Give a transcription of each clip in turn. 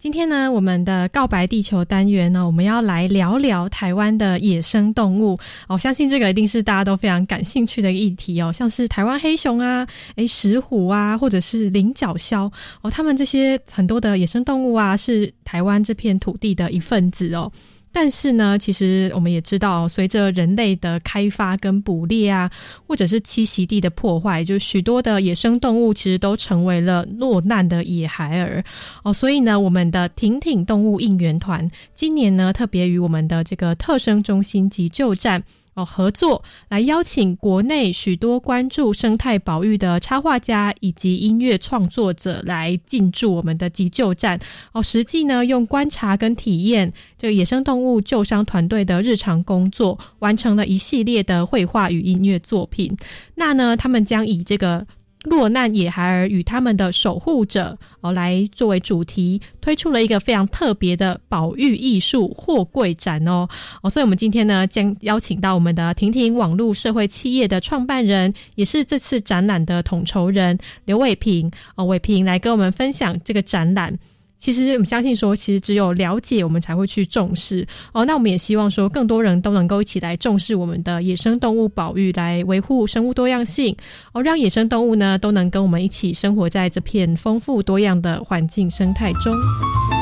今天呢，我们的告白地球单元呢，我们要来聊聊台湾的野生动物。我相信这个一定是大家都非常感兴趣的议题哦，像是台湾黑熊啊、诶石虎啊，或者是菱角枭哦，他们这些很多的野生动物啊，是台湾这片土地的一份子哦。但是呢，其实我们也知道，随着人类的开发跟捕猎啊，或者是栖息地的破坏，就许多的野生动物其实都成为了落难的野孩儿哦。所以呢，我们的挺挺动物应援团今年呢，特别与我们的这个特生中心急救站。哦，合作来邀请国内许多关注生态保育的插画家以及音乐创作者来进驻我们的急救站。哦，实际呢用观察跟体验这个野生动物救伤团队的日常工作，完成了一系列的绘画与音乐作品。那呢，他们将以这个。落难野孩儿与他们的守护者哦，来作为主题，推出了一个非常特别的保育艺术货柜展哦哦，所以我们今天呢，将邀请到我们的婷婷网络社会企业的创办人，也是这次展览的统筹人刘伟平哦，伟平来跟我们分享这个展览。其实我们相信说，其实只有了解，我们才会去重视哦。那我们也希望说，更多人都能够一起来重视我们的野生动物保育，来维护生物多样性哦，让野生动物呢都能跟我们一起生活在这片丰富多样的环境生态中。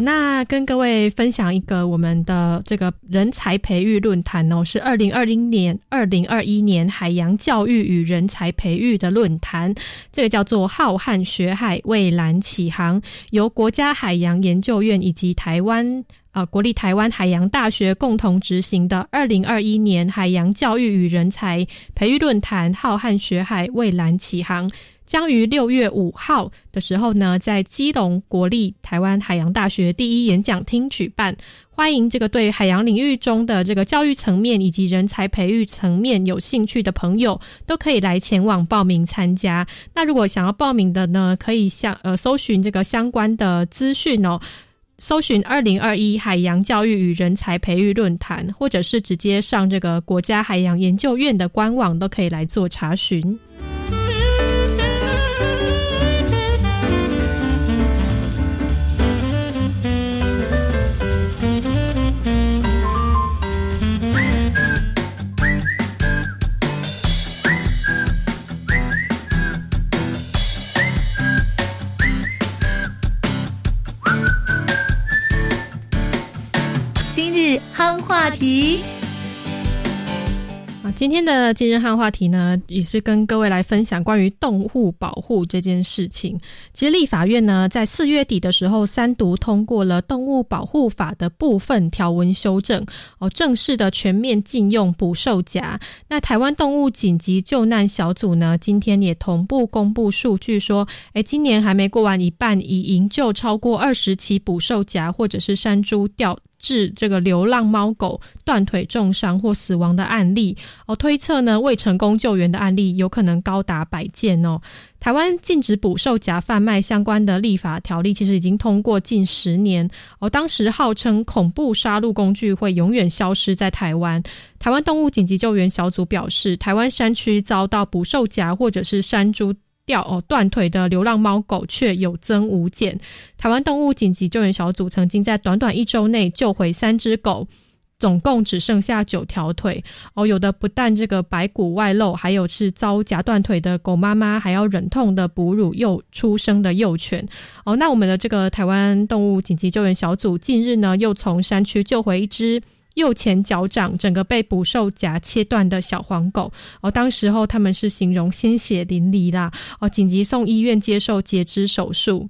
那跟各位分享一个我们的这个人才培育论坛哦，是二零二零年、二零二一年海洋教育与人才培育的论坛。这个叫做“浩瀚学海，蔚蓝启航”，由国家海洋研究院以及台湾啊国立台湾海洋大学共同执行的二零二一年海洋教育与人才培育论坛“浩瀚学海，蔚蓝启航”。将于六月五号的时候呢，在基隆国立台湾海洋大学第一演讲厅举办，欢迎这个对海洋领域中的这个教育层面以及人才培育层面有兴趣的朋友，都可以来前往报名参加。那如果想要报名的呢，可以向呃搜寻这个相关的资讯哦，搜寻二零二一海洋教育与人才培育论坛，或者是直接上这个国家海洋研究院的官网，都可以来做查询。话题啊，今天的今日汉话题呢，也是跟各位来分享关于动物保护这件事情。其实立法院呢，在四月底的时候，三读通过了动物保护法的部分条文修正，哦，正式的全面禁用捕兽夹。那台湾动物紧急救难小组呢，今天也同步公布数据，说，哎，今年还没过完一半，已营救超过二十起捕兽夹或者是山猪掉。致这个流浪猫狗断腿重伤或死亡的案例哦，推测呢未成功救援的案例有可能高达百件哦。台湾禁止捕兽夹贩卖相关的立法条例，其实已经通过近十年哦。当时号称恐怖杀戮工具会永远消失在台湾。台湾动物紧急救援小组表示，台湾山区遭到捕兽夹或者是山猪。掉哦断腿的流浪猫狗却有增无减。台湾动物紧急救援小组曾经在短短一周内救回三只狗，总共只剩下九条腿哦，有的不但这个白骨外露，还有是遭夹断腿的狗妈妈，还要忍痛的哺乳幼出生的幼犬哦。那我们的这个台湾动物紧急救援小组近日呢，又从山区救回一只右前脚掌整个被捕兽夹切断的小黄狗哦。当时候他们是形容鲜血淋漓啦哦，紧急送医院接受截肢手术。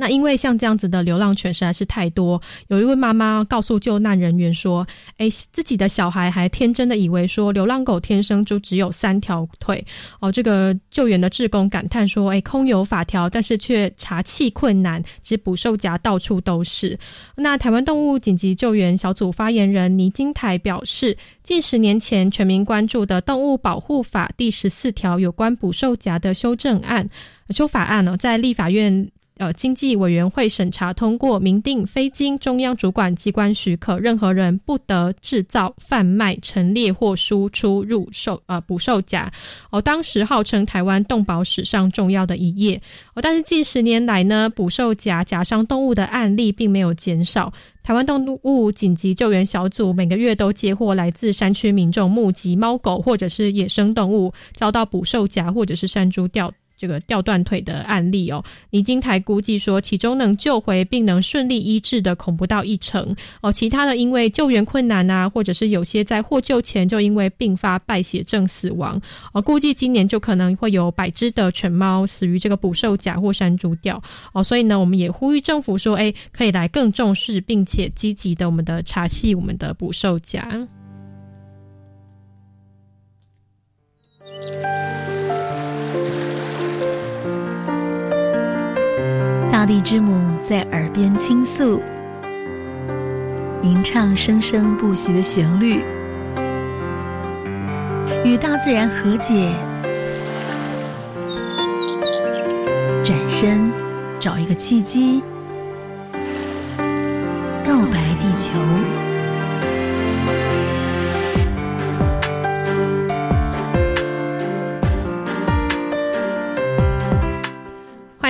那因为像这样子的流浪犬实在是太多，有一位妈妈告诉救难人员说：“哎，自己的小孩还天真的以为说流浪狗天生就只有三条腿哦。”这个救援的志工感叹说：“哎，空有法条，但是却查气困难，其实捕兽夹到处都是。”那台湾动物紧急救援小组发言人倪金台表示，近十年前全民关注的《动物保护法》第十四条有关捕兽夹的修正案修法案呢，在立法院。呃，经济委员会审查通过，明定非经中央主管机关许可，任何人不得制造、贩卖、陈列或输出入兽呃捕兽夹。哦，当时号称台湾动保史上重要的一页。哦，但是近十年来呢，捕兽夹夹伤动物的案例并没有减少。台湾动物紧急救援小组每个月都接获来自山区民众目击猫狗或者是野生动物遭到捕兽夹或者是山猪吊。这个掉断腿的案例哦，李金台估计说，其中能救回并能顺利医治的恐不到一成。哦，其他的因为救援困难啊，或者是有些在获救前就因为并发败血症死亡。哦，估计今年就可能会有百只的犬猫死于这个捕兽夹或山猪吊。哦，所以呢，我们也呼吁政府说，哎，可以来更重视并且积极的我们的查系我们的捕兽夹。大地之母在耳边倾诉，吟唱生生不息的旋律，与大自然和解，转身找一个契机，告白地球。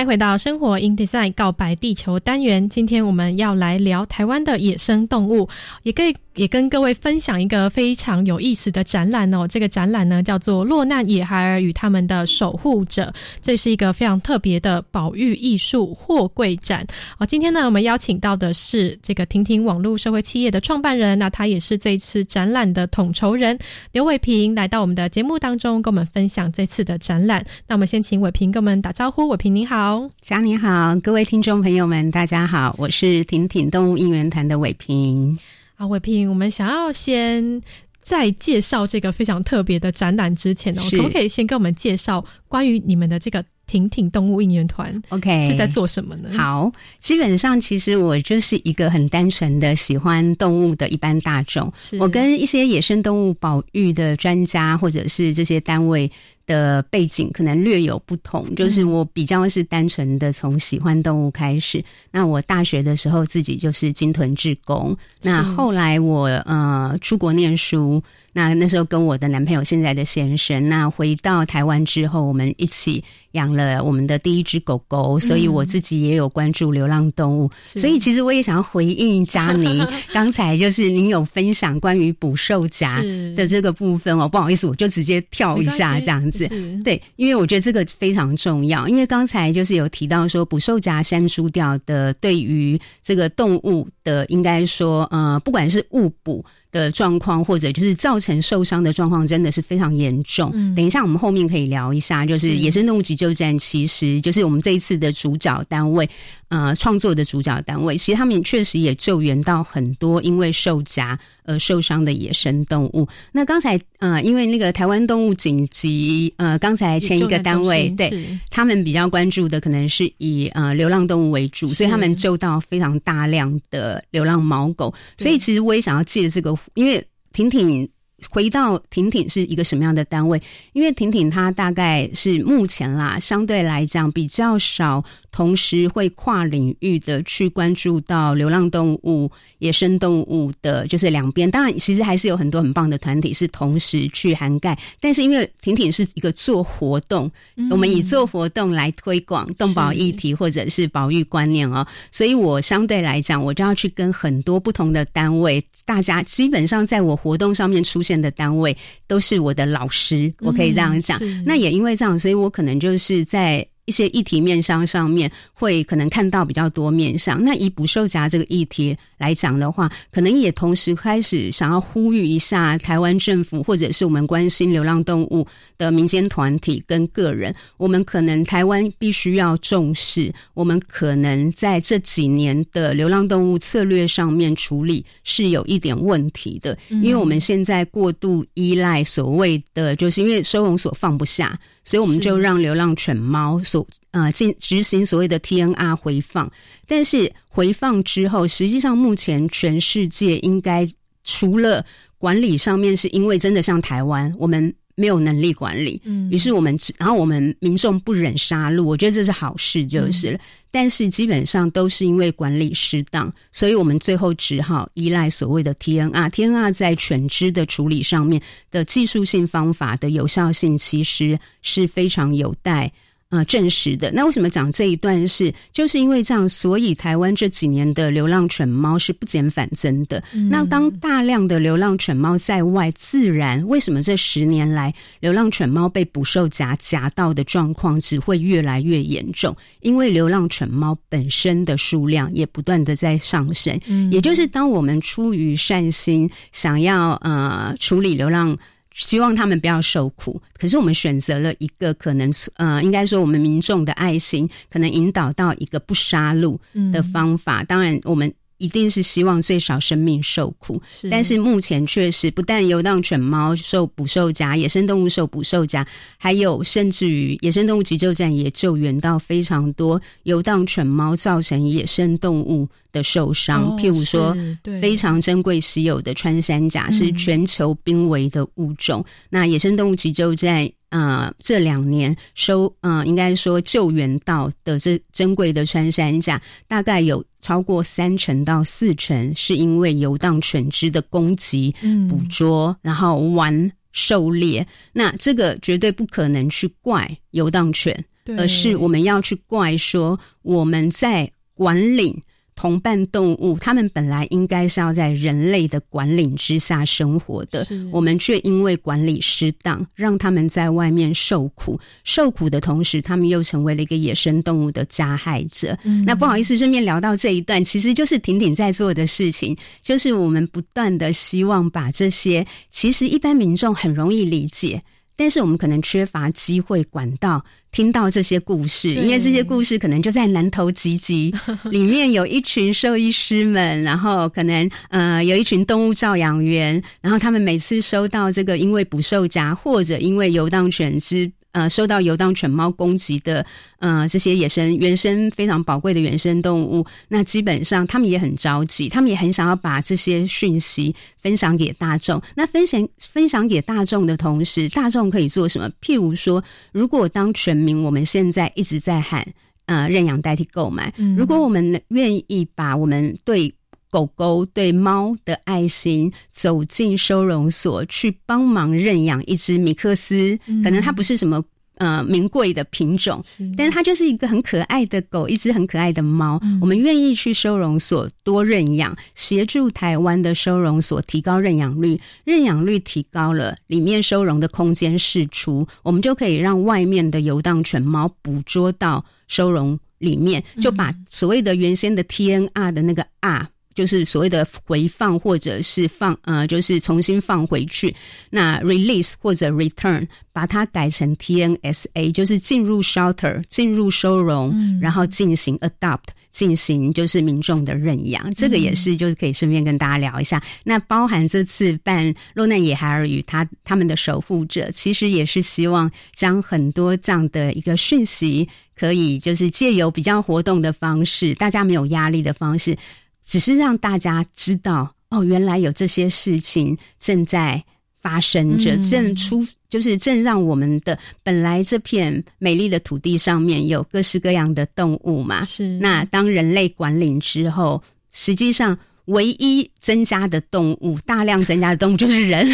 回到生活 in design 告白地球单元。今天我们要来聊台湾的野生动物，也可以。也跟各位分享一个非常有意思的展览哦。这个展览呢叫做《落难野孩儿与他们的守护者》，这是一个非常特别的保育艺术货柜展哦。今天呢，我们邀请到的是这个婷婷网络社会企业的创办人，那他也是这次展览的统筹人刘伟平，来到我们的节目当中，跟我们分享这次的展览。那我们先请伟平跟我们打招呼。伟平你好，嘉你好，各位听众朋友们，大家好，我是婷婷动物应援团的伟平。啊，伟平，我们想要先在介绍这个非常特别的展览之前呢，可不可以先跟我们介绍关于你们的这个婷婷动物应援团？OK，是在做什么呢？好，基本上其实我就是一个很单纯的喜欢动物的一般大众。我跟一些野生动物保育的专家或者是这些单位。的背景可能略有不同，就是我比较是单纯的从喜欢动物开始。那我大学的时候自己就是金屯志工，那后来我呃出国念书，那那时候跟我的男朋友现在的先生，那回到台湾之后，我们一起。养了我们的第一只狗狗，所以我自己也有关注流浪动物。所以其实我也想要回应佳妮 刚才就是您有分享关于捕兽夹的这个部分哦，不好意思，我就直接跳一下这样子。对，因为我觉得这个非常重要。因为刚才就是有提到说捕兽夹删除掉的对于这个动物的，应该说呃，不管是误捕。的状况，或者就是造成受伤的状况，真的是非常严重。等一下，我们后面可以聊一下，就是野生动物急救站，其实就是我们这一次的主角单位，呃，创作的主角单位，其实他们确实也救援到很多因为受夹。而，受伤的野生动物。那刚才呃，因为那个台湾动物紧急呃，刚才前一个单位对他们比较关注的，可能是以呃流浪动物为主，所以他们救到非常大量的流浪猫狗。所以其实我也想要借这个，因为婷婷。回到婷婷是一个什么样的单位？因为婷婷她大概是目前啦，相对来讲比较少同时会跨领域的去关注到流浪动物、野生动物的，就是两边。当然，其实还是有很多很棒的团体是同时去涵盖。但是因为婷婷是一个做活动，我们以做活动来推广动保议题或者是保育观念哦，所以我相对来讲，我就要去跟很多不同的单位，大家基本上在我活动上面出现的单位都是我的老师，我可以这样讲。那也因为这样，所以我可能就是在。一些议题面上上面会可能看到比较多面上，那以捕兽夹这个议题来讲的话，可能也同时开始想要呼吁一下台湾政府或者是我们关心流浪动物的民间团体跟个人，我们可能台湾必须要重视，我们可能在这几年的流浪动物策略上面处理是有一点问题的，因为我们现在过度依赖所谓的，就是因为收容所放不下。所以我们就让流浪犬猫所呃进执行所谓的 TNR 回放，但是回放之后，实际上目前全世界应该除了管理上面，是因为真的像台湾，我们。没有能力管理，嗯，于是我们，然后我们民众不忍杀戮，我觉得这是好事，就是了。但是基本上都是因为管理失当，所以我们最后只好依赖所谓的 TNR。TNR 在犬只的处理上面的技术性方法的有效性，其实是非常有待。呃，证实的。那为什么讲这一段是？就是因为这样，所以台湾这几年的流浪犬猫是不减反增的。那当大量的流浪犬猫在外，自然为什么这十年来流浪犬猫被捕兽夹夹到的状况只会越来越严重？因为流浪犬猫本身的数量也不断的在上升。嗯，也就是当我们出于善心，想要呃处理流浪。希望他们不要受苦，可是我们选择了一个可能，呃，应该说我们民众的爱心，可能引导到一个不杀戮的方法。当然，我们。一定是希望最少生命受苦，但是。目前确实不但游荡犬猫受捕兽夹，野生动物受捕兽夹，还有甚至于野生动物急救站也救援到非常多游荡犬猫造成野生动物的受伤，譬如说非常珍贵稀有的穿山甲是全球濒危的物种，那野生动物急救站。呃，这两年收，呃，应该说救援到的这珍贵的穿山甲，大概有超过三成到四成是因为游荡犬只的攻击、捕捉，然后玩狩猎。那这个绝对不可能去怪游荡犬，而是我们要去怪说我们在管理。同伴动物，它们本来应该是要在人类的管理之下生活的，我们却因为管理失当，让他们在外面受苦。受苦的同时，他们又成为了一个野生动物的加害者。那不好意思，顺便聊到这一段，其实就是婷婷在做的事情，就是我们不断的希望把这些，其实一般民众很容易理解。但是我们可能缺乏机会管道听到这些故事，因为这些故事可能就在南投集集 里面有一群兽医师们，然后可能呃有一群动物照养员，然后他们每次收到这个因为捕兽夹或者因为游荡犬只。呃，受到游荡犬猫攻击的，呃，这些野生原生非常宝贵的原生动物，那基本上他们也很着急，他们也很想要把这些讯息分享给大众。那分享分享给大众的同时，大众可以做什么？譬如说，如果当全民我们现在一直在喊，呃，认养代替购买，如果我们愿意把我们对。狗狗对猫的爱心，走进收容所去帮忙认养一只米克斯，可能它不是什么呃名贵的品种，但是它就是一个很可爱的狗，一只很可爱的猫。我们愿意去收容所多认养，协助台湾的收容所提高认养率，认养率提高了，里面收容的空间释出，我们就可以让外面的游荡犬猫捕捉到收容里面，就把所谓的原先的 TNR 的那个 R。就是所谓的回放或者是放呃，就是重新放回去。那 release 或者 return，把它改成 TNSA，就是进入 shelter，进入收容，然后进行 adopt，进行就是民众的认养。这个也是就是可以顺便跟大家聊一下。那包含这次办落难野孩儿与他他们的守护者，其实也是希望将很多这样的一个讯息，可以就是借由比较活动的方式，大家没有压力的方式。只是让大家知道哦，原来有这些事情正在发生着，正出就是正让我们的本来这片美丽的土地上面有各式各样的动物嘛。是。那当人类管理之后，实际上唯一增加的动物，大量增加的动物就是人。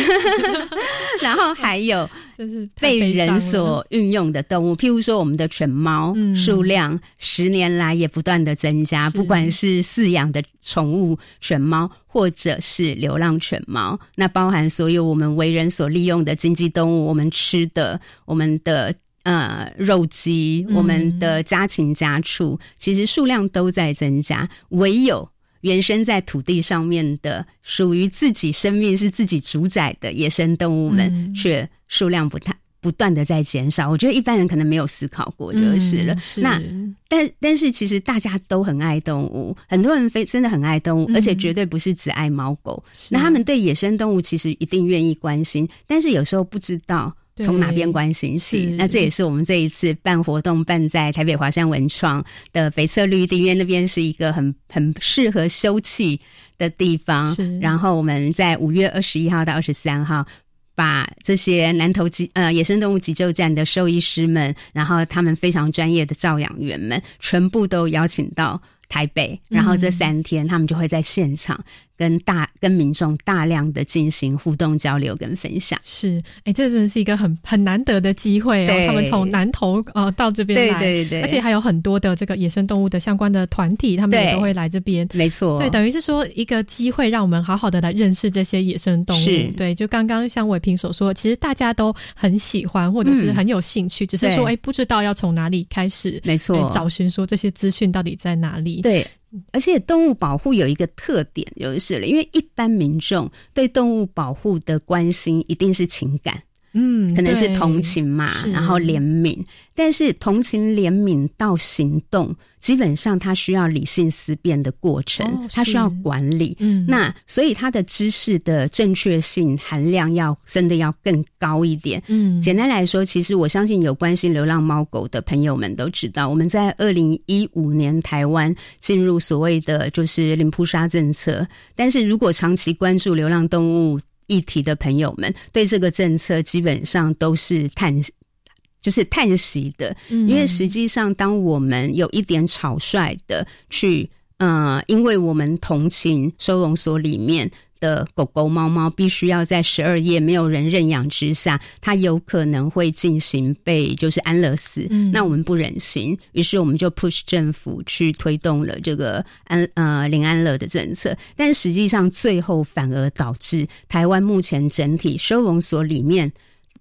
然后还有被人所运用的动物，譬如说我们的犬猫数量，十年来也不断的增加。不管是饲养的宠物犬猫，或者是流浪犬猫，那包含所有我们为人所利用的经济动物，我们吃的，我们的呃肉鸡，我们的家禽家畜，其实数量都在增加。唯有原生在土地上面的，属于自己生命是自己主宰的野生动物们，却数量不太不断的在减少。我觉得一般人可能没有思考过就是了。那但但是其实大家都很爱动物，很多人非真的很爱动物，而且绝对不是只爱猫狗。那他们对野生动物其实一定愿意关心，但是有时候不知道。从哪边关心起？那这也是我们这一次办活动办在台北华山文创的北侧绿地，因为那边是一个很很适合休憩的地方。然后我们在五月二十一号到二十三号，把这些南投急呃野生动物急救站的兽医师们，然后他们非常专业的照养员们，全部都邀请到台北，然后这三天他们就会在现场。跟大跟民众大量的进行互动交流跟分享，是哎，这真的是一个很很难得的机会哦。他们从南投呃到这边来，对对对，而且还有很多的这个野生动物的相关的团体，他们也都会来这边。没错，对，等于是说一个机会，让我们好好的来认识这些野生动物。对，就刚刚像伟平所说，其实大家都很喜欢或者是很有兴趣，只是说哎，不知道要从哪里开始，没错，找寻说这些资讯到底在哪里。对。而且动物保护有一个特点就是了，因为一般民众对动物保护的关心一定是情感。嗯，可能是同情嘛，然后怜悯，但是同情怜悯到行动，基本上它需要理性思辨的过程，它需要管理。嗯，那所以它的知识的正确性含量要真的要更高一点。嗯，简单来说，其实我相信有关心流浪猫狗的朋友们都知道，我们在二零一五年台湾进入所谓的就是零扑杀政策，但是如果长期关注流浪动物。议题的朋友们对这个政策基本上都是叹，就是叹息的，因为实际上当我们有一点草率的去，呃，因为我们同情收容所里面。的狗狗、猫猫必须要在十二夜没有人认养之下，它有可能会进行被就是安乐死。那我们不忍心，于是我们就 push 政府去推动了这个安呃零安乐的政策。但实际上，最后反而导致台湾目前整体收容所里面。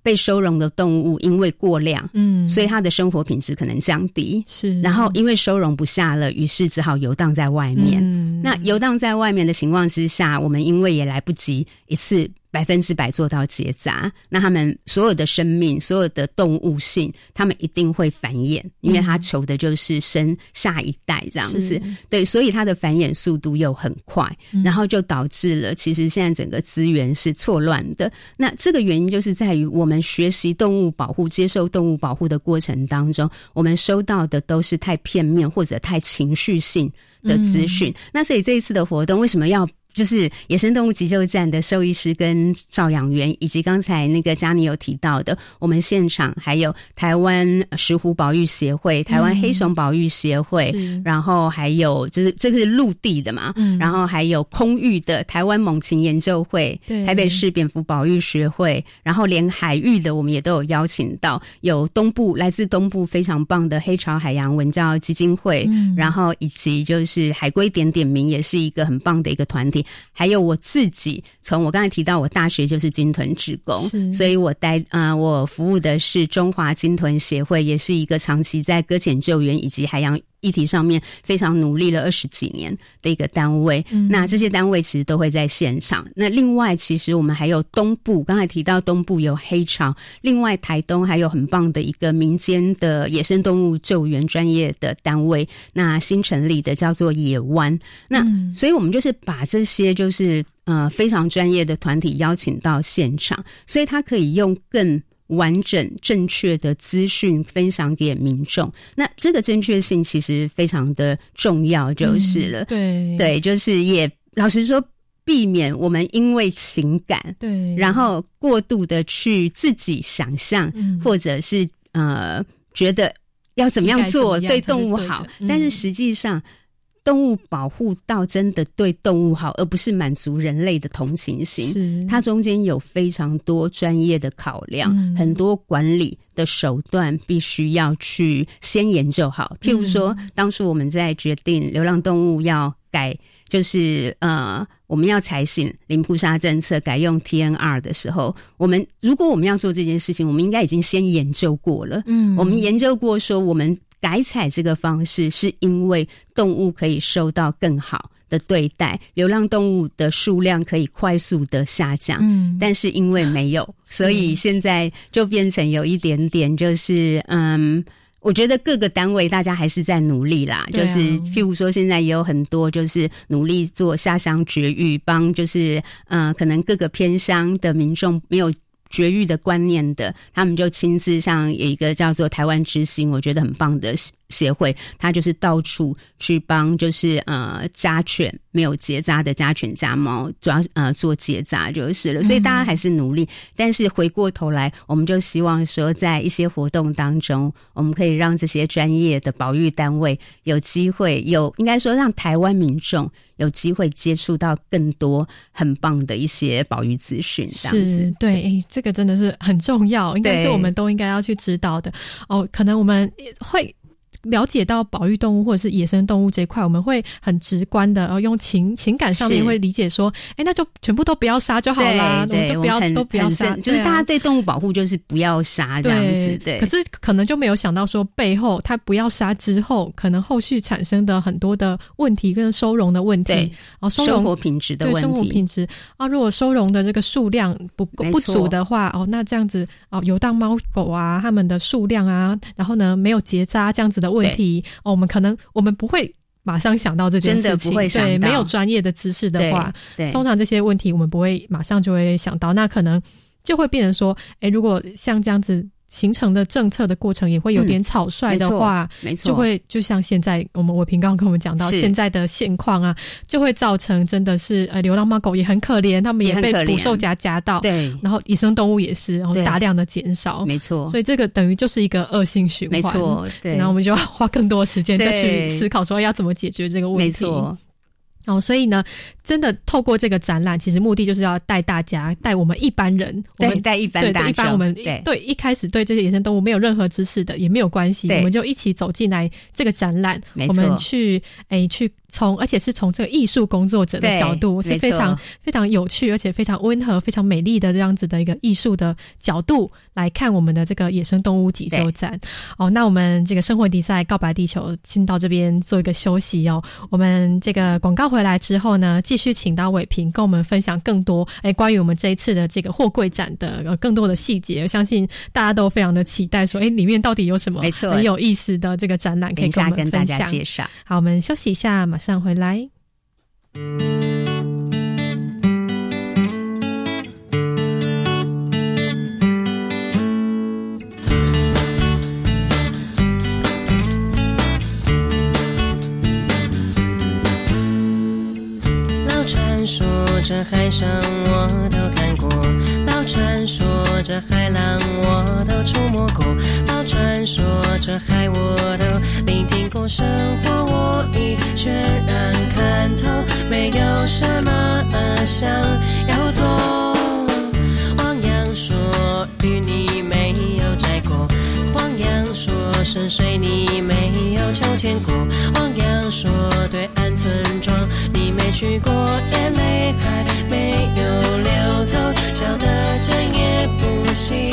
被收容的动物因为过量，嗯，所以它的生活品质可能降低。是，然后因为收容不下了，于是只好游荡在外面。那游荡在外面的情况之下，我们因为也来不及一次。百分之百做到结扎，那他们所有的生命、所有的动物性，他们一定会繁衍，因为他求的就是生下一代这样子。对，所以它的繁衍速度又很快，然后就导致了其实现在整个资源是错乱的。那这个原因就是在于我们学习动物保护、接受动物保护的过程当中，我们收到的都是太片面或者太情绪性的资讯。那所以这一次的活动为什么要？就是野生动物急救站的兽医师跟照养员，以及刚才那个佳妮有提到的，我们现场还有台湾石虎保育协会、台湾黑熊保育协会，然后还有就是这个是陆地的嘛，嗯。然后还有空域的台湾猛禽研究会、台北市蝙蝠保育学会，然后连海域的我们也都有邀请到，有东部来自东部非常棒的黑潮海洋文教基金会，然后以及就是海龟点点名也是一个很棒的一个团体。还有我自己，从我刚才提到，我大学就是金豚职工，所以我待啊，我服务的是中华金豚协会，也是一个长期在搁浅救援以及海洋。议题上面非常努力了二十几年的一个单位，那这些单位其实都会在现场。那另外，其实我们还有东部，刚才提到东部有黑潮，另外台东还有很棒的一个民间的野生动物救援专业的单位，那新成立的叫做野湾。那所以我们就是把这些就是呃非常专业的团体邀请到现场，所以他可以用更。完整正确的资讯分享给民众，那这个正确性其实非常的重要，就是了。对。对，就是也老实说，避免我们因为情感，对，然后过度的去自己想象，或者是呃觉得要怎么样做对动物好，但是实际上。动物保护到真的对动物好，而不是满足人类的同情心。它中间有非常多专业的考量，很多管理的手段必须要去先研究好。譬如说，当初我们在决定流浪动物要改，就是呃，我们要采行零扑杀政策，改用 TNR 的时候，我们如果我们要做这件事情，我们应该已经先研究过了。嗯，我们研究过说我们。改采这个方式，是因为动物可以受到更好的对待，流浪动物的数量可以快速的下降。嗯，但是因为没有，所以现在就变成有一点点，就是嗯，我觉得各个单位大家还是在努力啦。就是譬如说，现在也有很多就是努力做下乡绝育，帮就是嗯，可能各个偏乡的民众没有。绝育的观念的，他们就亲自像有一个叫做台湾之星，我觉得很棒的。协会，他就是到处去帮，就是呃家犬没有结扎的家犬家猫，主要呃做结扎就是了。所以大家还是努力，但是回过头来，我们就希望说，在一些活动当中，我们可以让这些专业的保育单位有机会，有应该说让台湾民众有机会接触到更多很棒的一些保育资讯。是，对，这个真的是很重要，应该是我们都应该要去知道的。哦，可能我们会。了解到保育动物或者是野生动物这一块，我们会很直观的，然后用情情感上面会理解说，哎，那就全部都不要杀就好啦，对，就不要都不要杀，就是大家对动物保护就是不要杀这样子，对。可是可能就没有想到说，背后它不要杀之后，可能后续产生的很多的问题跟收容的问题，然后生活品质的问题，生活品质。啊，如果收容的这个数量不不足的话，哦，那这样子哦，游荡猫狗啊，它们的数量啊，然后呢没有结扎这样子的。问题哦，我们可能我们不会马上想到这件事情，对，没有专业的知识的话，对，通常这些问题我们不会马上就会想到，那可能就会变成说，哎，如果像这样子。形成的政策的过程也会有点草率的话，没错，就会就像现在我们伟平刚刚跟我们讲到现在的现况啊，就会造成真的是呃流浪猫狗也很可怜，他们也被捕兽夹夹到，对，然后野生动物也是，然后大量的减少，没错，所以这个等于就是一个恶性循环，没错，对，然后我们就要花更多时间再去思考说要怎么解决这个问题，没错。哦，所以呢，真的透过这个展览，其实目的就是要带大家，带我们一般人，我们带一般大一般我们对。一开始对这些野生动物没有任何知识的也没有关系，我们就一起走进来这个展览，我们去哎去从，而且是从这个艺术工作者的角度，是非常非常有趣，而且非常温和、非常美丽的这样子的一个艺术的角度来看我们的这个野生动物急救展。哦，那我们这个生活比赛告白地球先到这边做一个休息哦，我们这个广告。回来之后呢，继续请到伟平跟我们分享更多哎，关于我们这一次的这个货柜展的更多的细节。我相信大家都非常的期待，说哎，里面到底有什么没错很有意思的这个展览可以跟我们分享。好，我们休息一下，马上回来。这海上我都看过，老传说这海浪我都触摸过，老传说这海我都聆听过，生活我已全然看透，没有什么想要做。汪洋说深水你没有秋千过，汪洋说对岸村庄你没去过，眼泪。还没有流透，笑得整夜不熄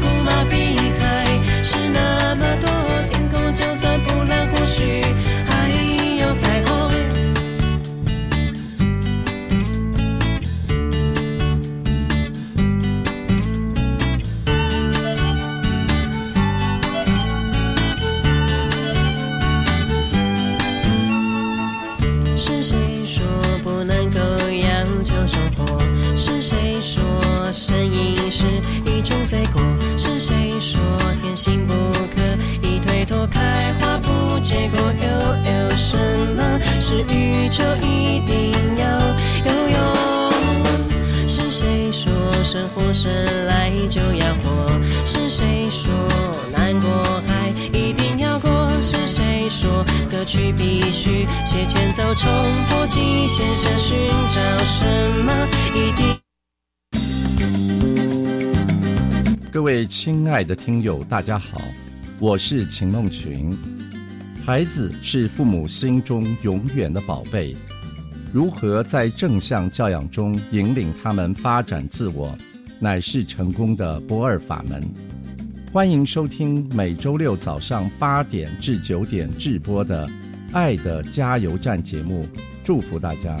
Uncle baby. 亲爱的听友，大家好，我是秦梦群。孩子是父母心中永远的宝贝，如何在正向教养中引领他们发展自我，乃是成功的不二法门。欢迎收听每周六早上八点至九点直播的《爱的加油站》节目，祝福大家。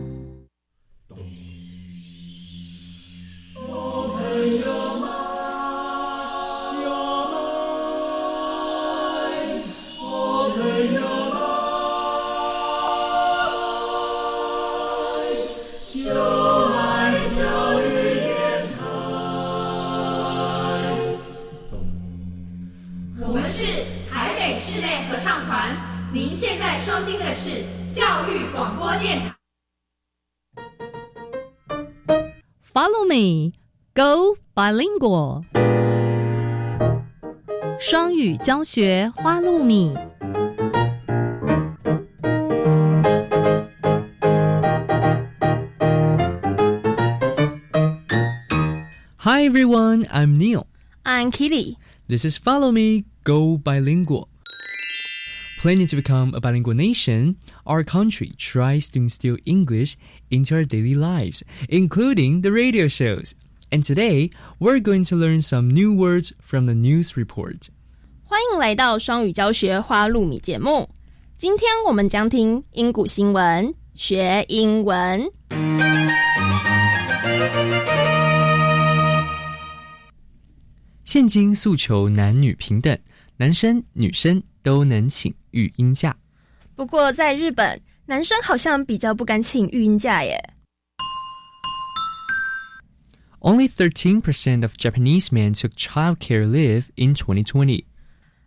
Go bilingual，双语教学花露米。Hi everyone, I'm Neil. I'm Kitty. This is Follow Me, Go Bilingual. Planning to become a bilingual nation, our country tries to instill English into our daily lives, including the radio shows. And today, we're going to learn some new words from the news report. 欢迎来到双语教学花露米节目。今天我们将听英古新闻，学英文。现今诉求男女平等，男生女生都能请 育婴假。不过在日本，男生好像比较不敢请育婴假耶。Only 13% of Japanese men took childcare leave in 2020.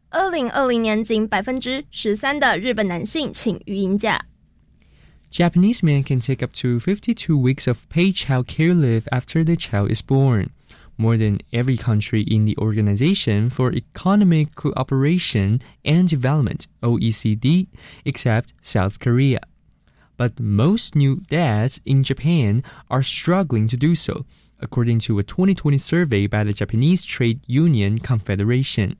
二零二零年仅百分之十三的日本男性请育婴假。Japanese men can take up to 52 weeks of paid childcare leave after the child is born more than every country in the Organization for Economic Cooperation and Development, OECD, except South Korea. But most new dads in Japan are struggling to do so, according to a 2020 survey by the Japanese Trade Union Confederation.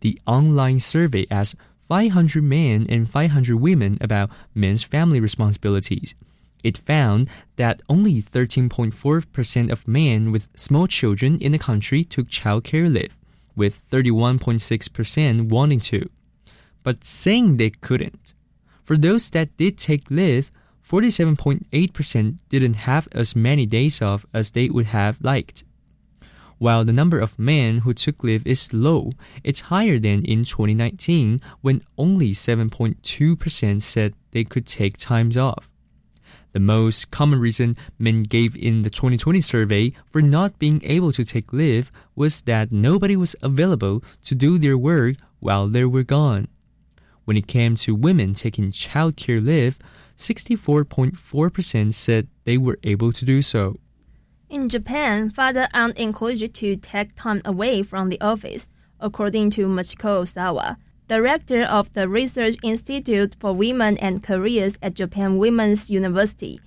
The online survey asked 500 men and 500 women about men's family responsibilities it found that only 13.4% of men with small children in the country took childcare leave, with 31.6% wanting to, but saying they couldn't. For those that did take leave, 47.8% didn't have as many days off as they would have liked. While the number of men who took leave is low, it's higher than in 2019 when only 7.2% said they could take times off. The most common reason men gave in the 2020 survey for not being able to take leave was that nobody was available to do their work while they were gone. When it came to women taking childcare leave, 64.4% said they were able to do so. In Japan, fathers aren't encouraged to take time away from the office, according to Machiko Osawa, director of the Research Institute for Women and Careers at Japan Women's University.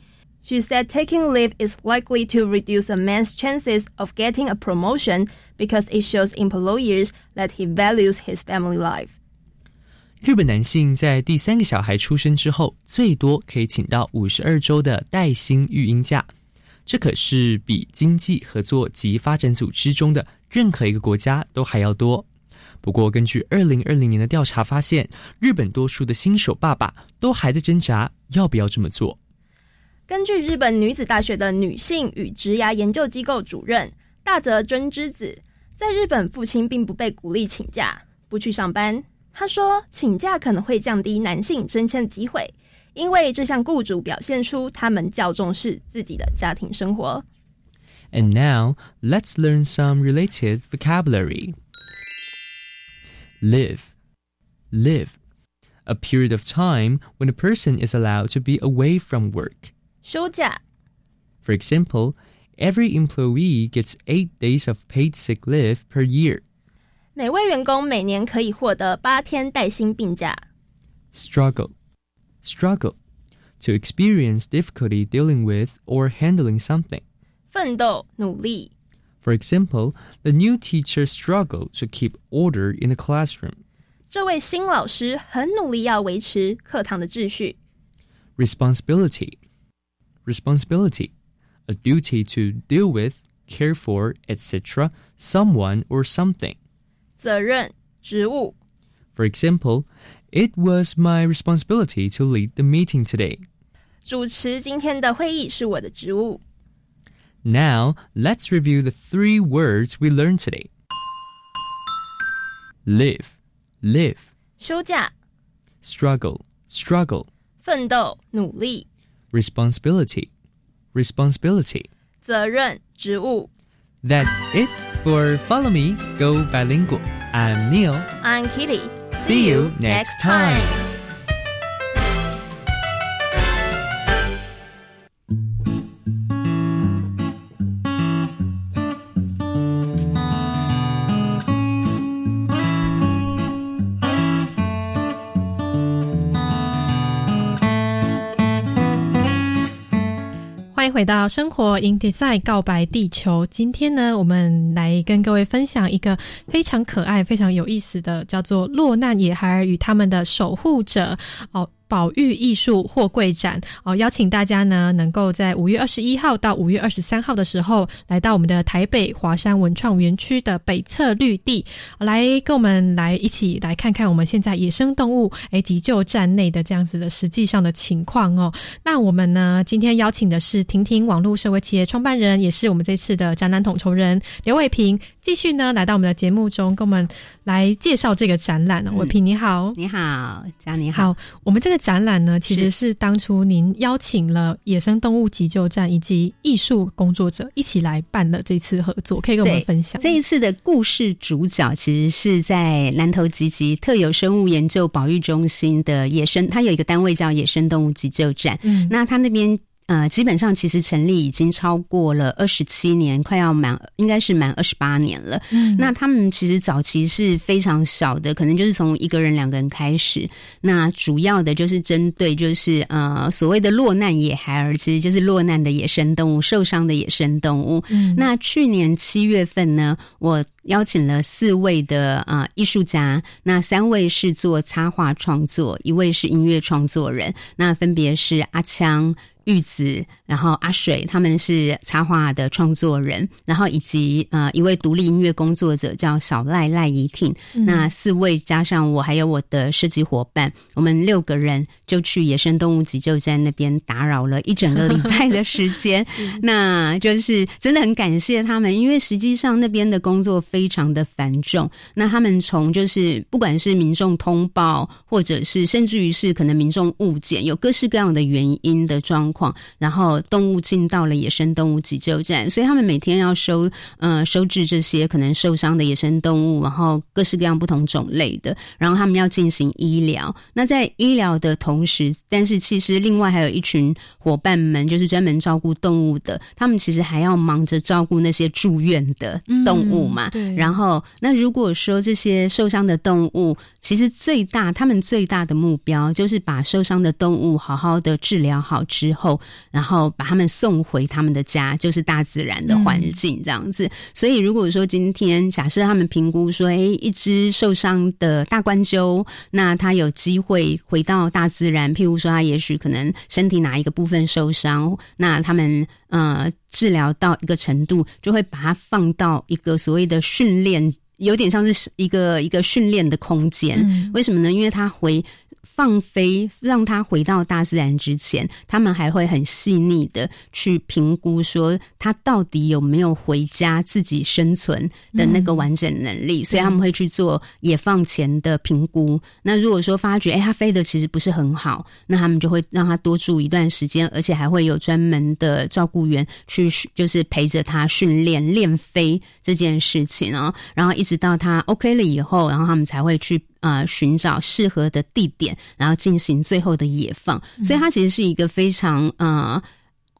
She said taking leave is likely to reduce a man's chances of getting a promotion because it shows employers that he values his family life. 日本男性在第三个小孩出生之后，最多可以请到五十二周的带薪育婴假，这可是比经济合作及发展组织中的任何一个国家都还要多。 不过，根据二零二零年的调查发现，日本多数的新手爸爸都还在挣扎要不要这么做。根据日本女子大学的女性与职涯研究机构主任大泽真之子，在日本父亲并不被鼓励请假不去上班。他说，请假可能会降低男性升迁的机会，因为这项雇主表现出他们较重视自己的家庭生活。And now let's learn some related vocabulary. Live, live, a period of time when a person is allowed to be away from work. 休假。 For example, every employee gets eight days of paid sick leave per year. 每位员工每年可以获得八天带薪病假。 Struggle, struggle, to experience difficulty dealing with or handling something. 奋斗努力。 For example, the new teacher struggled to keep order in the classroom. 这位新老师很努力要维持课堂的秩序。 Responsibility, responsibility, a duty to deal with, care for, etc., someone or something. 责任职务。 For example, it was my responsibility to lead the meeting today. 主持今天的会议是我的职务。 Now, let's review the three words we learned today. Live, live, 休假、 struggle, struggle, 奋斗、努力、 responsibility, responsibility. 责任、职务。 That's it for Follow Me, Go Bilingual. I'm Neil. I'm Kitty. See you next time. 回到生活 in design 告白地球。今天呢，我们来跟各位分享一个非常可爱、非常有意思的，叫做“落难野孩儿与他们的守护者”哦。保育艺术货柜展哦，邀请大家呢能够在五月二十一号到五月二十三号的时候，来到我们的台北华山文创园区的北侧绿地，来跟我们来一起来看看我们现在野生动物诶急救站内的这样子的实际上的情况哦。那我们呢今天邀请的是婷婷网络社会企业创办人，也是我们这次的展览统筹人刘伟平，继续呢来到我们的节目中，跟我们来介绍这个展览哦。伟平你好，你好，佳你好，好，我们这个。展览呢，其实是当初您邀请了野生动物急救站以及艺术工作者一起来办的这次合作，可以跟我们分享。这一次的故事主角其实是在南投集集特有生物研究保育中心的野生，它有一个单位叫野生动物急救站。嗯，那它那边。呃，基本上其实成立已经超过了二十七年，快要满，应该是满二十八年了。嗯，那他们其实早期是非常小的，可能就是从一个人、两个人开始。那主要的就是针对就是呃所谓的落难野孩儿，其实就是落难的野生动物、受伤的野生动物。嗯，那去年七月份呢，我邀请了四位的啊、呃、艺术家，那三位是做插画创作，一位是音乐创作人，那分别是阿枪。玉子，然后阿水，他们是插画的创作人，然后以及呃一位独立音乐工作者叫小赖赖怡婷。嗯、那四位加上我，还有我的设计伙伴，我们六个人就去野生动物急救站那边打扰了一整个礼拜的时间。那就是真的很感谢他们，因为实际上那边的工作非常的繁重。那他们从就是不管是民众通报，或者是甚至于是可能民众误解，有各式各样的原因的状况。然后动物进到了野生动物急救站，所以他们每天要收呃收治这些可能受伤的野生动物，然后各式各样不同种类的，然后他们要进行医疗。那在医疗的同时，但是其实另外还有一群伙伴们，就是专门照顾动物的，他们其实还要忙着照顾那些住院的动物嘛。嗯、然后，那如果说这些受伤的动物，其实最大他们最大的目标就是把受伤的动物好好的治疗好之后，然后把他们送回他们的家，就是大自然的环境这样子。所以，如果说今天假设他们评估说，哎，一只受伤的大冠鸠，那它有机会回到大自然，譬如说，它也许可能身体哪一个部分受伤，那他们呃治疗到一个程度，就会把它放到一个所谓的训练，有点像是一个一个训练的空间。为什么呢？因为它回。放飞，让他回到大自然之前，他们还会很细腻的去评估，说他到底有没有回家自己生存的那个完整能力。所以他们会去做野放前的评估。那如果说发觉，哎，他飞的其实不是很好，那他们就会让他多住一段时间，而且还会有专门的照顾员去，就是陪着他训练练飞这件事情啊。然后一直到他 OK 了以后，然后他们才会去。啊，寻找适合的地点，然后进行最后的野放，所以它其实是一个非常呃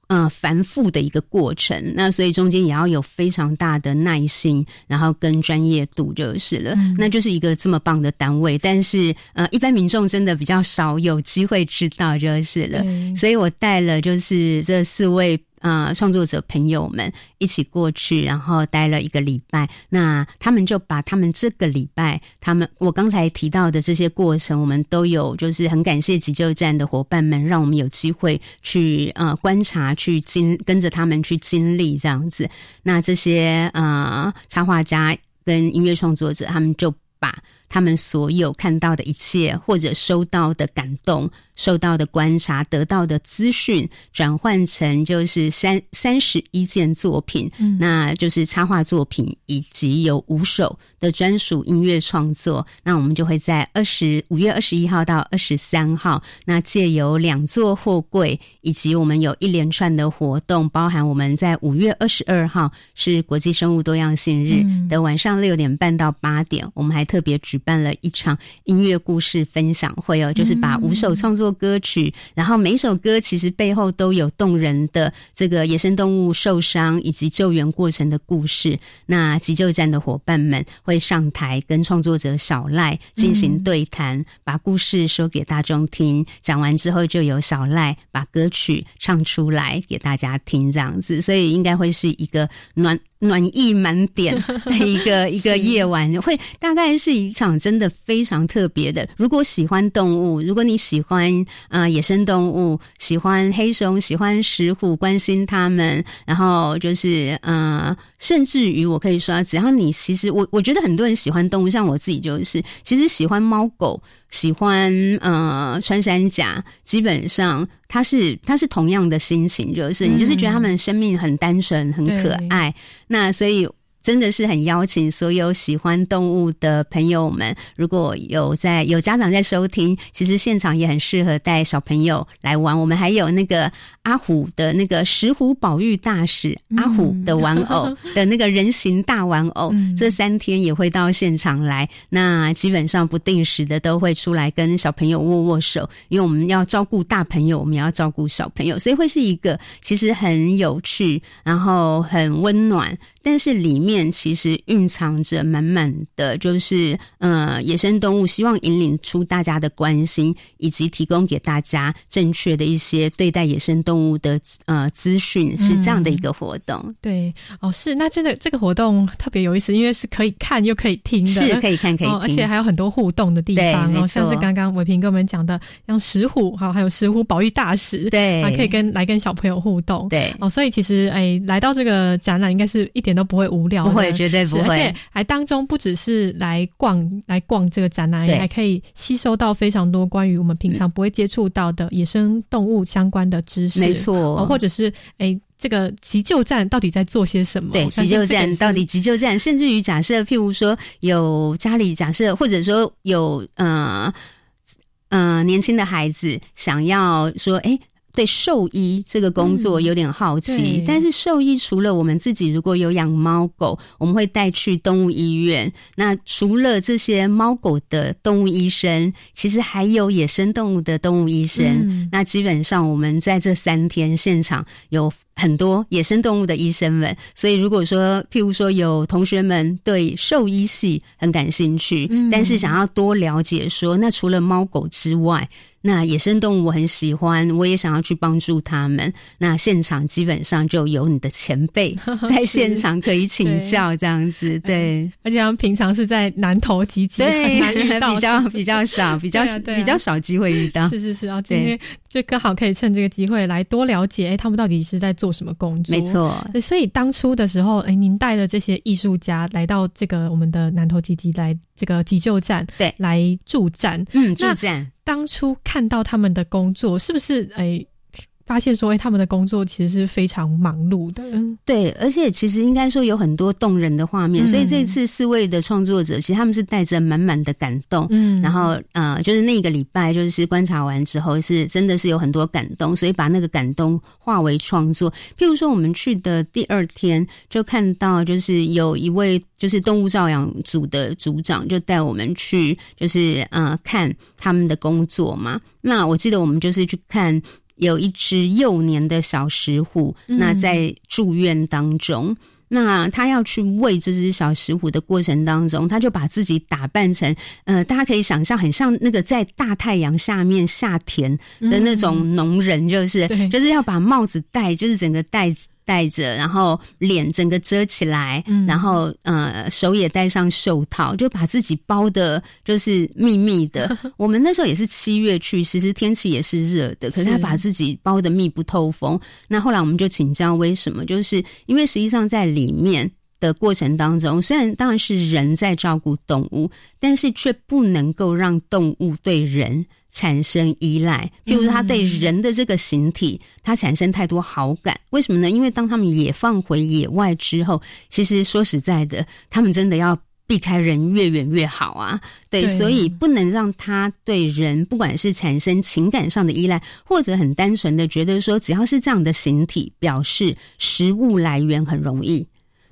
呃繁复的一个过程。那所以中间也要有非常大的耐心，然后跟专业度就是了。那就是一个这么棒的单位，但是呃，一般民众真的比较少有机会知道就是了。所以我带了就是这四位。呃，创作者朋友们一起过去，然后待了一个礼拜。那他们就把他们这个礼拜，他们我刚才提到的这些过程，我们都有，就是很感谢急救站的伙伴们，让我们有机会去呃观察，去经跟着他们去经历这样子。那这些呃插画家跟音乐创作者，他们就把他们所有看到的一切，或者收到的感动。受到的观察，得到的资讯，转换成就是三三十一件作品，那就是插画作品，以及有五首的专属音乐创作。那我们就会在二十五月二十一号到二十三号，那借由两座货柜，以及我们有一连串的活动，包含我们在五月二十二号是国际生物多样性日的晚上六点半到八点，我们还特别举办了一场音乐故事分享会哦，就是把五首创作。歌曲，然后每一首歌其实背后都有动人的这个野生动物受伤以及救援过程的故事。那急救站的伙伴们会上台跟创作者小赖进行对谈，把故事说给大众听。讲完之后，就由小赖把歌曲唱出来给大家听，这样子，所以应该会是一个暖。暖意满点 的一个一个夜晚，会大概是一场真的非常特别的。如果喜欢动物，如果你喜欢呃野生动物，喜欢黑熊，喜欢石虎，关心他们，然后就是呃，甚至于我可以说，只要你其实我我觉得很多人喜欢动物，像我自己就是，其实喜欢猫狗。喜欢呃穿山甲，基本上他是他是同样的心情，就是你就是觉得他们生命很单纯很可爱，那所以。真的是很邀请所有喜欢动物的朋友们，如果有在有家长在收听，其实现场也很适合带小朋友来玩。我们还有那个阿虎的那个石虎保育大使阿虎的玩偶的那个人形大玩偶，这三天也会到现场来。那基本上不定时的都会出来跟小朋友握握手，因为我们要照顾大朋友，我们也要照顾小朋友，所以会是一个其实很有趣，然后很温暖。但是里面其实蕴藏着满满的，就是呃野生动物，希望引领出大家的关心，以及提供给大家正确的一些对待野生动物的呃资讯，是这样的一个活动。对，哦，是那真的这个活动特别有意思，因为是可以看又可以听的，是可以看可以听，而且还有很多互动的地方哦，像是刚刚伟平跟我们讲的，像石虎哈，还有石虎保育大使，对，还可以跟来跟小朋友互动，对，哦，所以其实哎，来到这个展览应该是一点。都不会无聊，不会，绝对不会。而且还当中不只是来逛来逛这个展览，还可以吸收到非常多关于我们平常不会接触到的野生动物相关的知识。没错，或者是哎，这个急救站到底在做些什么？对，急救站到底急救站，甚至于假设，譬如说有家里假设，或者说有呃呃年轻的孩子想要说，哎。对兽医这个工作有点好奇。但是兽医除了我们自己如果有养猫狗，我们会带去动物医院。那除了这些猫狗的动物医生，其实还有野生动物的动物医生。那基本上我们在这三天现场有很多野生动物的医生们。所以如果说譬如说有同学们对兽医系很感兴趣，但是想要多了解说，那除了猫狗之外。那野生动物我很喜欢，我也想要去帮助他们。那现场基本上就有你的前辈 在现场可以请教，这样子对。而且他们平常是在南投集集，对，比较 比较少，比较比较少机会遇到。是是是，然后今天就刚好可以趁这个机会来多了解，哎，他们到底是在做什么工作？没错。所以当初的时候，哎，您带着这些艺术家来到这个我们的南投集集来这个急救站，对，来助战，嗯，助战。当初看到他们的工作，是不是诶？发现说，哎，他们的工作其实是非常忙碌的。对，而且其实应该说有很多动人的画面。所以这次四位的创作者，其实他们是带着满满的感动。嗯，然后呃，就是那个礼拜，就是观察完之后，是真的是有很多感动，所以把那个感动化为创作。譬如说，我们去的第二天，就看到就是有一位就是动物照养组的组长，就带我们去，就是呃看他们的工作嘛。那我记得我们就是去看。有一只幼年的小石虎，那在住院当中，那他要去喂这只小石虎的过程当中，他就把自己打扮成，呃，大家可以想象，很像那个在大太阳下面下田的那种农人，就是就是要把帽子戴，就是整个戴。戴着，然后脸整个遮起来，然后呃手也戴上袖套，就把自己包的，就是密密的。我们那时候也是七月去，其实天气也是热的，可是他把自己包的密不透风。那后来我们就请教为什么，就是因为实际上在里面。的过程当中，虽然当然是人在照顾动物，但是却不能够让动物对人产生依赖。譬如它对人的这个形体，它产生太多好感。为什么呢？因为当他们也放回野外之后，其实说实在的，他们真的要避开人越远越好啊。对，所以不能让他对人，不管是产生情感上的依赖，或者很单纯的觉得说，只要是这样的形体，表示食物来源很容易。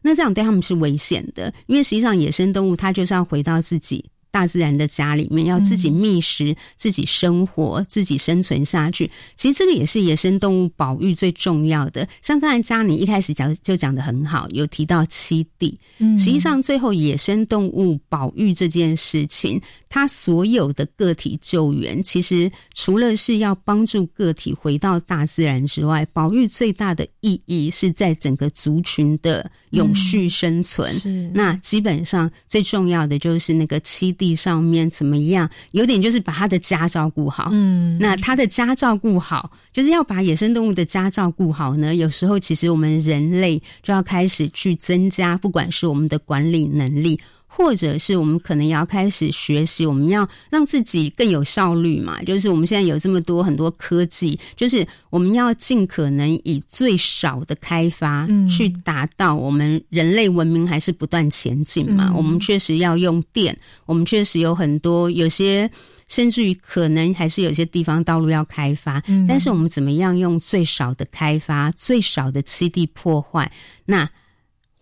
那这样对他们是危险的，因为实际上野生动物它就是要回到自己。大自然的家里面，要自己觅食、自己生活、自己生存下去。其实这个也是野生动物保育最重要的。像刚才嘉妮一开始讲就讲的很好，有提到栖地。嗯，实际上最后野生动物保育这件事情，它所有的个体救援，其实除了是要帮助个体回到大自然之外，保育最大的意义是在整个族群的永续生存。是，那基本上最重要的就是那个栖地。地上面怎么样？有点就是把他的家照顾好。嗯，那他的家照顾好，就是要把野生动物的家照顾好呢。有时候其实我们人类就要开始去增加，不管是我们的管理能力。或者是我们可能也要开始学习，我们要让自己更有效率嘛？就是我们现在有这么多很多科技，就是我们要尽可能以最少的开发去达到我们人类文明还是不断前进嘛？我们确实要用电，我们确实有很多有些，甚至于可能还是有些地方道路要开发，但是我们怎么样用最少的开发、最少的栖地破坏？那。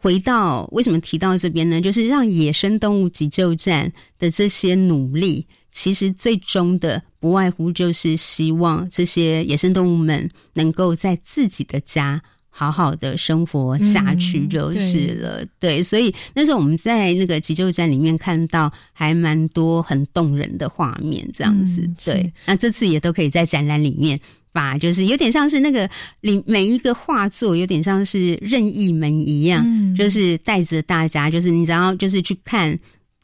回到为什么提到这边呢？就是让野生动物急救站的这些努力，其实最终的不外乎就是希望这些野生动物们能够在自己的家好好的生活下去就是了。对，所以那时候我们在那个急救站里面看到还蛮多很动人的画面，这样子。对，那这次也都可以在展览里面。把就是有点像是那个里每一个画作有点像是任意门一样，就是带着大家，就是你只要就是去看，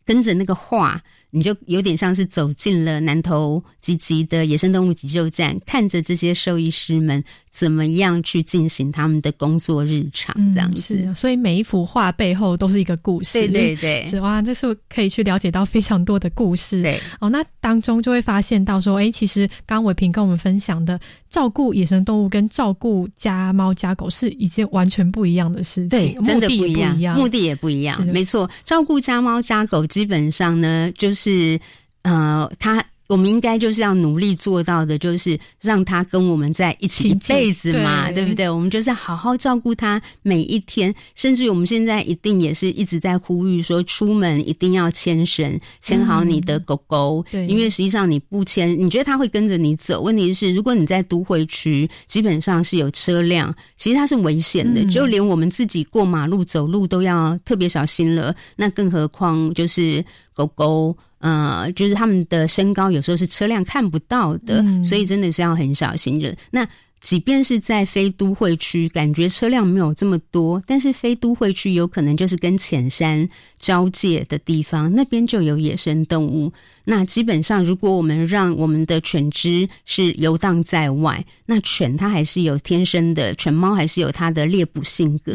跟着那个画。你就有点像是走进了南投吉吉的野生动物急救站，看着这些兽医师们怎么样去进行他们的工作日常，这样子。所以每一幅画背后都是一个故事，对对对，是哇，这是可以去了解到非常多的故事。对哦，那当中就会发现到说，哎，其实刚刚伟平跟我们分享的，照顾野生动物跟照顾家猫家狗是一件完全不一样的事情，对，真的不一样，目的也不一样。没错，照顾家猫家狗基本上呢，就是。呃，他我们应该就是要努力做到的，就是让他跟我们在一起一辈子嘛，对不对？我们就是好好照顾他每一天，甚至我们现在一定也是一直在呼吁说，出门一定要牵绳，牵好你的狗狗。对，因为实际上你不牵，你觉得它会跟着你走？问题是，如果你在都会区，基本上是有车辆，其实它是危险的，就连我们自己过马路走路都要特别小心了。那更何况就是狗狗。呃，就是他们的身高有时候是车辆看不到的，所以真的是要很小心的。那即便是在非都会区，感觉车辆没有这么多，但是非都会区有可能就是跟浅山交界的地方，那边就有野生动物。那基本上，如果我们让我们的犬只是游荡在外，那犬它还是有天生的，犬猫还是有它的猎捕性格，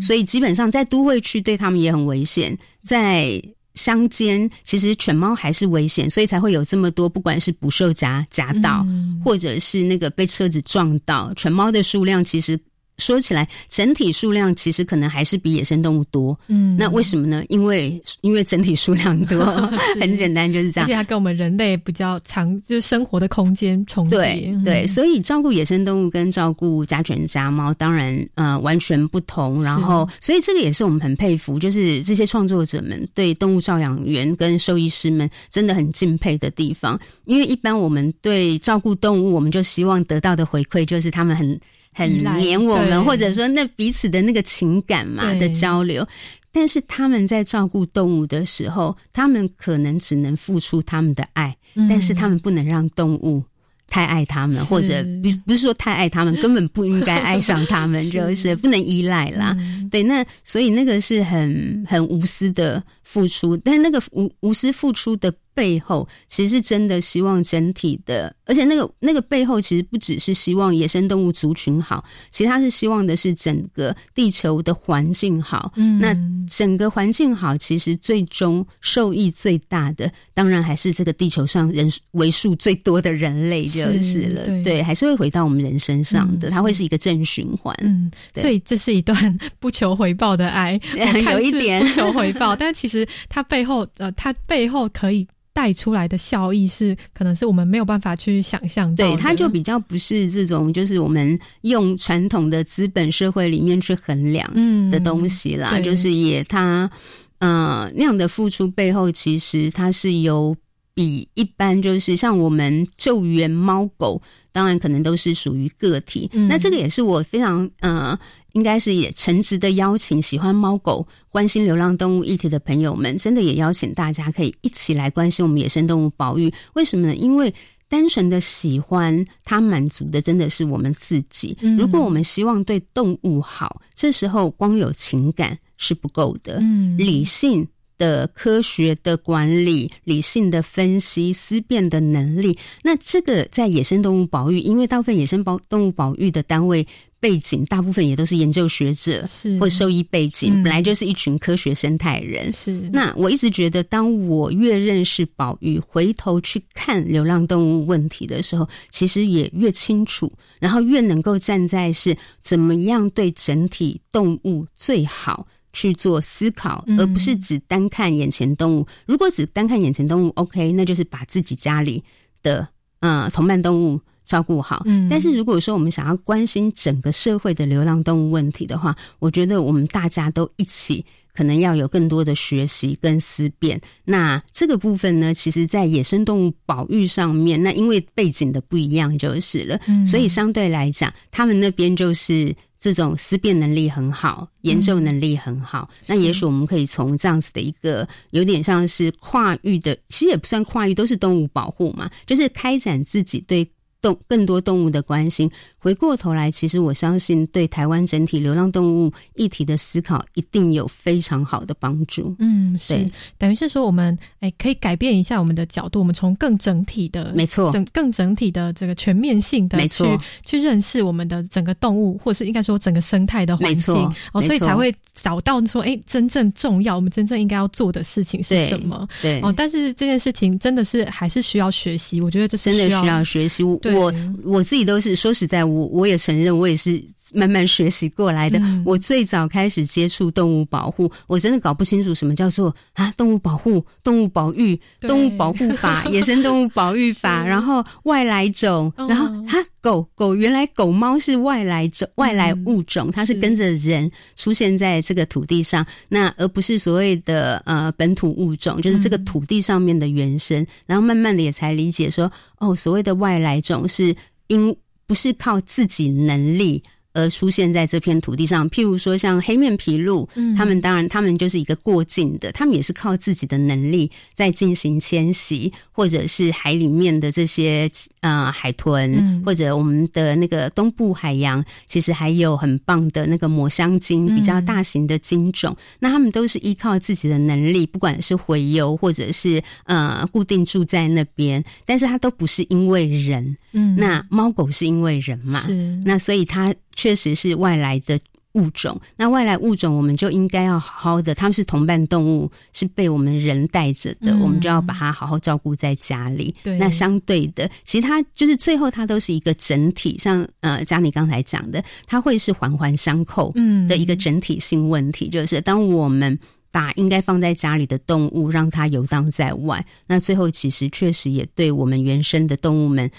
所以基本上在都会区对他们也很危险，在。乡间其实犬猫还是危险，所以才会有这么多，不管是捕兽夹夹到，或者是那个被车子撞到，犬猫的数量其实。说起来，整体数量其实可能还是比野生动物多。嗯，那为什么呢？因为因为整体数量多，很简单就是这样。而且它跟我们人类比较长，就是生活的空间重叠。对对，所以照顾野生动物跟照顾家犬家猫，当然呃完全不同。然后，所以这个也是我们很佩服，就是这些创作者们对动物照养员跟兽医师们真的很敬佩的地方。因为一般我们对照顾动物，我们就希望得到的回馈就是他们很。很黏我们，或者说那彼此的那个情感嘛的交流，但是他们在照顾动物的时候，他们可能只能付出他们的爱，但是他们不能让动物太爱他们，或者不不是说太爱他们，根本不应该爱上他们，就是不能依赖啦。对，那所以那个是很很无私的付出，但那个无无私付出的。背后其实是真的希望整体的，而且那个那个背后其实不只是希望野生动物族群好，其实他是希望的是整个地球的环境好。嗯，那整个环境好，其实最终受益最大的，当然还是这个地球上人为数最多的人类就是了。对，还是会回到我们人身上的，它会是一个正循环。嗯，所以这是一段 不求回报的爱，有一点不求回报，但其实它背后呃，它背后可以。带出来的效益是，可能是我们没有办法去想象。对，它就比较不是这种，就是我们用传统的资本社会里面去衡量的东西啦。就是也它，呃，那样的付出背后，其实它是有比一般，就是像我们救援猫狗，当然可能都是属于个体。那这个也是我非常呃。应该是也诚挚的邀请喜欢猫狗、关心流浪动物议题的朋友们，真的也邀请大家可以一起来关心我们野生动物保育。为什么呢？因为单纯的喜欢它，满足的真的是我们自己。如果我们希望对动物好，这时候光有情感是不够的。嗯，理性的、科学的管理、理性的分析、思辨的能力，那这个在野生动物保育，因为大部分野生保动物保育的单位。背景大部分也都是研究学者，是或兽医背景，本来就是一群科学生态人。是那我一直觉得，当我越认识保育，回头去看流浪动物问题的时候，其实也越清楚，然后越能够站在是怎么样对整体动物最好去做思考，而不是只单看眼前动物。如果只单看眼前动物，OK，那就是把自己家里的嗯同伴动物。照顾好，嗯，但是如果说我们想要关心整个社会的流浪动物问题的话，我觉得我们大家都一起可能要有更多的学习跟思辨。那这个部分呢，其实，在野生动物保育上面，那因为背景的不一样就是了，所以相对来讲，他们那边就是这种思辨能力很好，研究能力很好。那也许我们可以从这样子的一个有点像是跨域的，其实也不算跨域，都是动物保护嘛，就是开展自己对。动更多动物的关心，回过头来，其实我相信对台湾整体流浪动物议题的思考，一定有非常好的帮助。嗯，是，等于是说，我们哎，可以改变一下我们的角度，我们从更整体的，没错，整更整体的这个全面性的，没错，去认识我们的整个动物，或是应该说整个生态的环境，哦，所以才会找到说，哎，真正重要，我们真正应该要做的事情是什么？对，哦，但是这件事情真的是还是需要学习，我觉得这是真的需要学习。我我自己都是说实在，我我也承认，我也是慢慢学习过来的。我最早开始接触动物保护，我真的搞不清楚什么叫做啊动物保护、动物保育、动物保护法、野生动物保育法，然后外来种，然后哈狗狗原来狗猫是外来种、外来物种，它是跟着人出现在这个土地上，那而不是所谓的呃本土物种，就是这个土地上面的原生。然后慢慢的也才理解说，哦，所谓的外来种是因不是靠自己能力。而出现在这片土地上，譬如说像黑面琵鹭，他们当然他们就是一个过境的，他们也是靠自己的能力在进行迁徙，或者是海里面的这些呃海豚，或者我们的那个东部海洋，其实还有很棒的那个抹香鲸，比较大型的鲸种，那他们都是依靠自己的能力，不管是洄游或者是呃固定住在那边，但是它都不是因为人，嗯，那猫狗是因为人嘛，是。那所以它。确实是外来的物种，那外来物种我们就应该要好好的，他们是同伴动物，是被我们人带着的，我们就要把它好好照顾在家里。对，那相对的，其实它就是最后它都是一个整体，像呃，佳妮刚才讲的，它会是环环相扣的一个整体性问题，就是当我们把应该放在家里的动物让它游荡在外，那最后其实确实也对我们原生的动物们，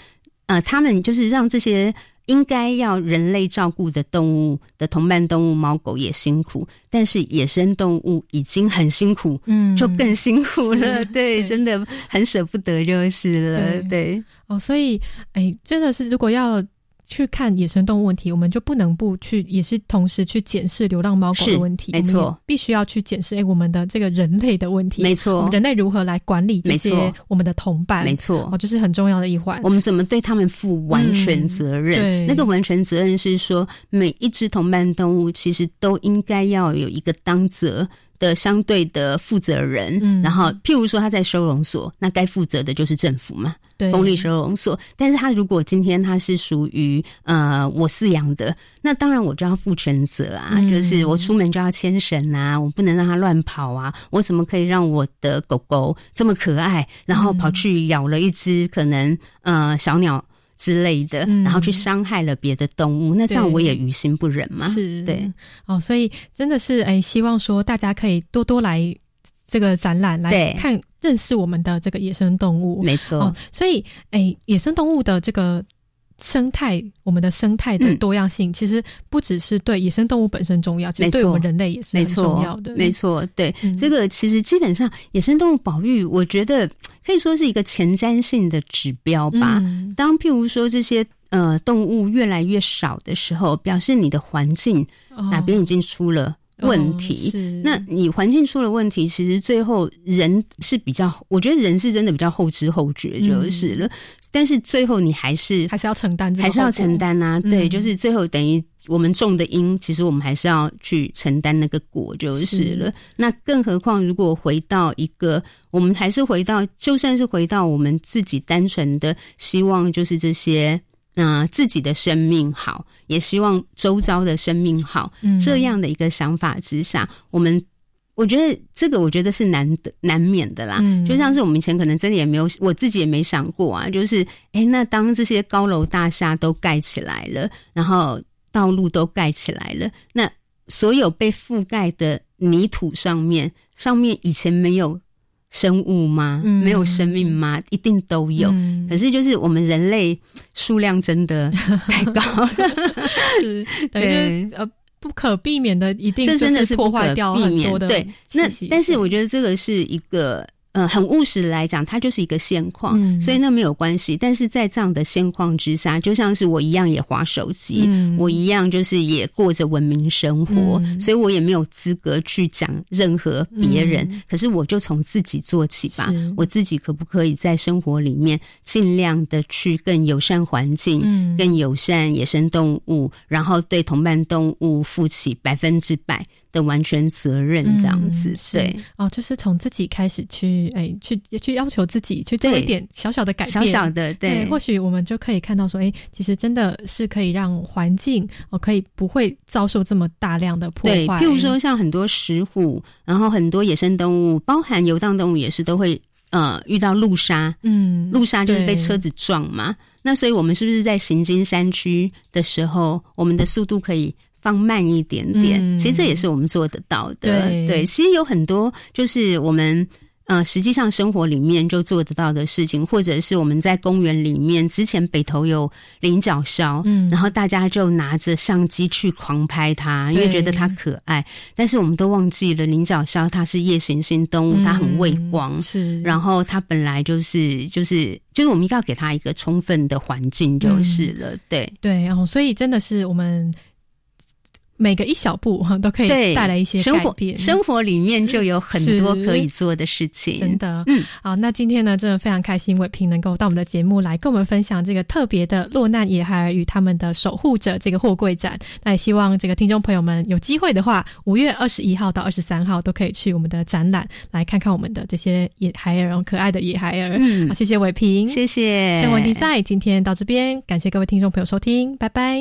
呃，他们就是让这些。应该要人类照顾的动物的同伴动物猫狗也辛苦，但是野生动物已经很辛苦，嗯，就更辛苦了。对，真的很舍不得就是了。对，哦，所以，哎，真的是如果要。去看野生动物问题，我们就不能不去，也是同时去检视流浪猫狗的问题。没错，必须要去检视哎，我们的这个人类的问题。没错，人类如何来管理这些我们的同伴？没错，哦，这是很重要的一环。我们怎么对他们负完全责任？那个完全责任是说，每一只同伴动物其实都应该要有一个当责。的相对的负责人，然后譬如说他在收容所，那该负责的就是政府嘛，公立收容所。但是他如果今天他是属于呃我饲养的，那当然我就要负全责啊，就是我出门就要牵绳啊，我不能让它乱跑啊，我怎么可以让我的狗狗这么可爱，然后跑去咬了一只可能呃小鸟？之类的，然后去伤害了别的动物，那这样我也于心不忍嘛。是，对，哦，所以真的是，哎，希望说大家可以多多来这个展览来看，认识我们的这个野生动物。没错，所以，哎，野生动物的这个。生态，我们的生态的多样性，其实不只是对野生动物本身重要，其实对我们人类也是很重要的。没错，对这个其实基本上野生动物保育，我觉得可以说是一个前瞻性的指标吧。当譬如说这些呃动物越来越少的时候，表示你的环境哪边已经出了。问题，那你环境出了问题，其实最后人是比较，我觉得人是真的比较后知后觉就是了。但是最后你还是还是要承担，还是要承担啊？对，就是最后等于我们种的因，其实我们还是要去承担那个果就是了。那更何况如果回到一个，我们还是回到，就算是回到我们自己单纯的希望，就是这些。那自己的生命好，也希望周遭的生命好，这样的一个想法之下，我们我觉得这个我觉得是难的难免的啦。就像是我们以前可能真的也没有，我自己也没想过啊。就是哎，那当这些高楼大厦都盖起来了，然后道路都盖起来了，那所有被覆盖的泥土上面，上面以前没有。生物吗？没有生命吗？一定都有。可是就是我们人类数量真的太高了，是对呃不可避免的，一定这真的是破坏掉很多的。对，那但是我觉得这个是一个。呃，很务实的来讲，它就是一个现况，所以那没有关系。但是在这样的现况之下，就像是我一样也划手机，我一样就是也过着文明生活，所以我也没有资格去讲任何别人。可是我就从自己做起吧，我自己可不可以在生活里面尽量的去更友善环境，更友善野生动物，然后对同伴动物负起百分之百。的完全责任这样子，对哦，就是从自己开始去，哎，去去要求自己去做一点小小的改变，小小的，对，或许我们就可以看到说，哎，其实真的是可以让环境哦，可以不会遭受这么大量的破坏。譬如说，像很多石虎，然后很多野生动物，包含游荡动物，也是都会。呃遇到路杀，嗯，路杀就是被车子撞嘛。那所以我们是不是在行经山区的时候，我们的速度可以放慢一点点？其实这也是我们做得到的。对，其实有很多就是我们。呃，实际上生活里面就做得到的事情，或者是我们在公园里面，之前北头有菱角梢，嗯，然后大家就拿着相机去狂拍它，因为觉得它可爱。但是我们都忘记了，菱角梢它是夜行性动物，它很畏光，是。然后它本来就是就是就是我们一定要给它一个充分的环境就是了，对对。然后所以真的是我们。每个一小步哈都可以带来一些改变，生活里面就有很多可以做的事情。真的，嗯，好，那今天呢，真的非常开心，伟平能够到我们的节目来跟我们分享这个特别的落难野孩儿与他们的守护者这个货柜展。那也希望这个听众朋友们有机会的话，五月二十一号到二十三号都可以去我们的展览来看看我们的这些野孩儿，可爱的野孩儿。嗯，好，谢谢伟平，谢谢。生活比赛今天到这边，感谢各位听众朋友收听，拜拜。